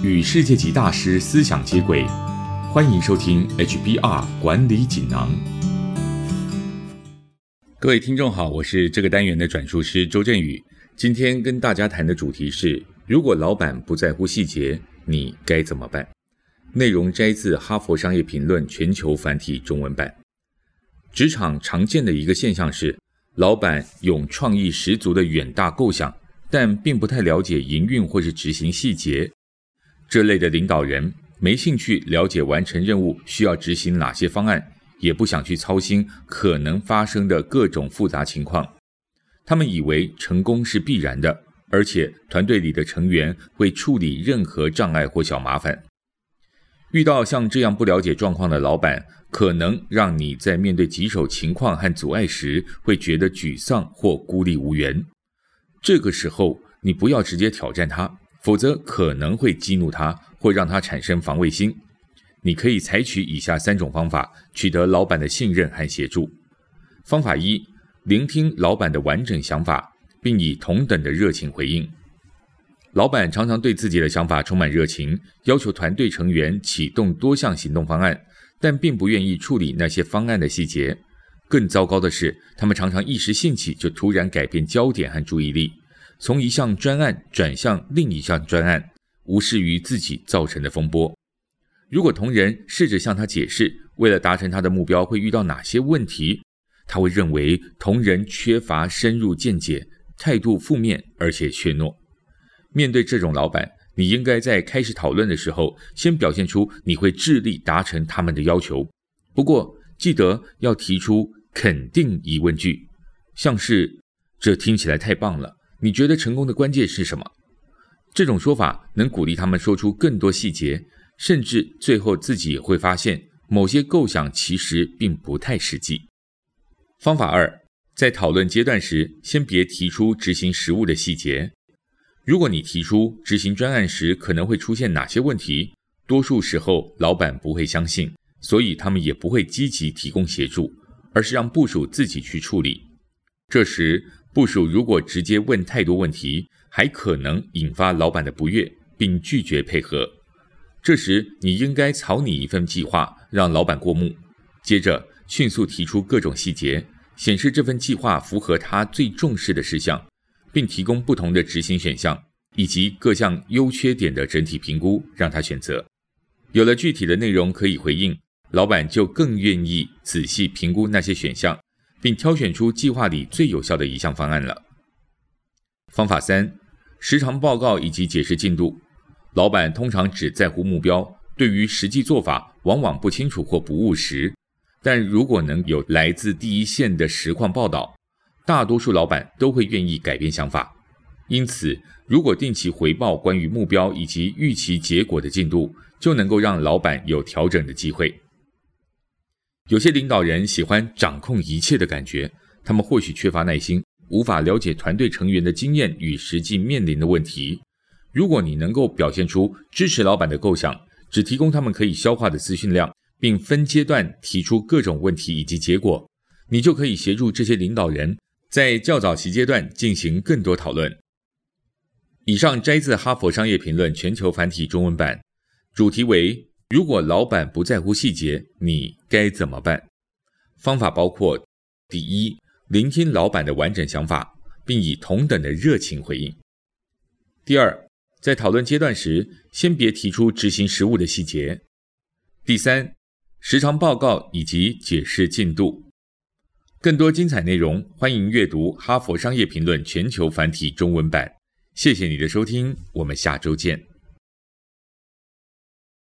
与世界级大师思想接轨，欢迎收听 HBR 管理锦囊。各位听众好，我是这个单元的转述师周振宇。今天跟大家谈的主题是：如果老板不在乎细节，你该怎么办？内容摘自《哈佛商业评论》全球繁体中文版。职场常见的一个现象是，老板有创意十足的远大构想，但并不太了解营运或是执行细节。这类的领导人没兴趣了解完成任务需要执行哪些方案，也不想去操心可能发生的各种复杂情况。他们以为成功是必然的，而且团队里的成员会处理任何障碍或小麻烦。遇到像这样不了解状况的老板，可能让你在面对棘手情况和阻碍时，会觉得沮丧或孤立无援。这个时候，你不要直接挑战他，否则可能会激怒他，或让他产生防卫心。你可以采取以下三种方法，取得老板的信任和协助。方法一：聆听老板的完整想法，并以同等的热情回应。老板常常对自己的想法充满热情，要求团队成员启动多项行动方案，但并不愿意处理那些方案的细节。更糟糕的是，他们常常一时兴起就突然改变焦点和注意力，从一项专案转向另一项专案，无视于自己造成的风波。如果同仁试着向他解释，为了达成他的目标会遇到哪些问题，他会认为同仁缺乏深入见解，态度负面，而且怯懦。面对这种老板，你应该在开始讨论的时候，先表现出你会致力达成他们的要求。不过，记得要提出肯定疑问句，像是“这听起来太棒了，你觉得成功的关键是什么？”这种说法能鼓励他们说出更多细节，甚至最后自己也会发现某些构想其实并不太实际。方法二，在讨论阶段时，先别提出执行实务的细节。如果你提出执行专案时可能会出现哪些问题，多数时候老板不会相信，所以他们也不会积极提供协助，而是让部署自己去处理。这时，部署如果直接问太多问题，还可能引发老板的不悦，并拒绝配合。这时，你应该草拟一份计划，让老板过目，接着迅速提出各种细节，显示这份计划符合他最重视的事项。并提供不同的执行选项以及各项优缺点的整体评估，让他选择。有了具体的内容可以回应，老板就更愿意仔细评估那些选项，并挑选出计划里最有效的一项方案了。方法三：时常报告以及解释进度。老板通常只在乎目标，对于实际做法往往不清楚或不务实。但如果能有来自第一线的实况报道，大多数老板都会愿意改变想法，因此，如果定期回报关于目标以及预期结果的进度，就能够让老板有调整的机会。有些领导人喜欢掌控一切的感觉，他们或许缺乏耐心，无法了解团队成员的经验与实际面临的问题。如果你能够表现出支持老板的构想，只提供他们可以消化的资讯量，并分阶段提出各种问题以及结果，你就可以协助这些领导人。在较早期阶段进行更多讨论。以上摘自《哈佛商业评论》全球繁体中文版，主题为：如果老板不在乎细节，你该怎么办？方法包括：第一，聆听老板的完整想法，并以同等的热情回应；第二，在讨论阶段时，先别提出执行实务的细节；第三，时常报告以及解释进度。更多精彩内容，欢迎阅读《哈佛商业评论》全球繁体中文版。谢谢你的收听，我们下周见。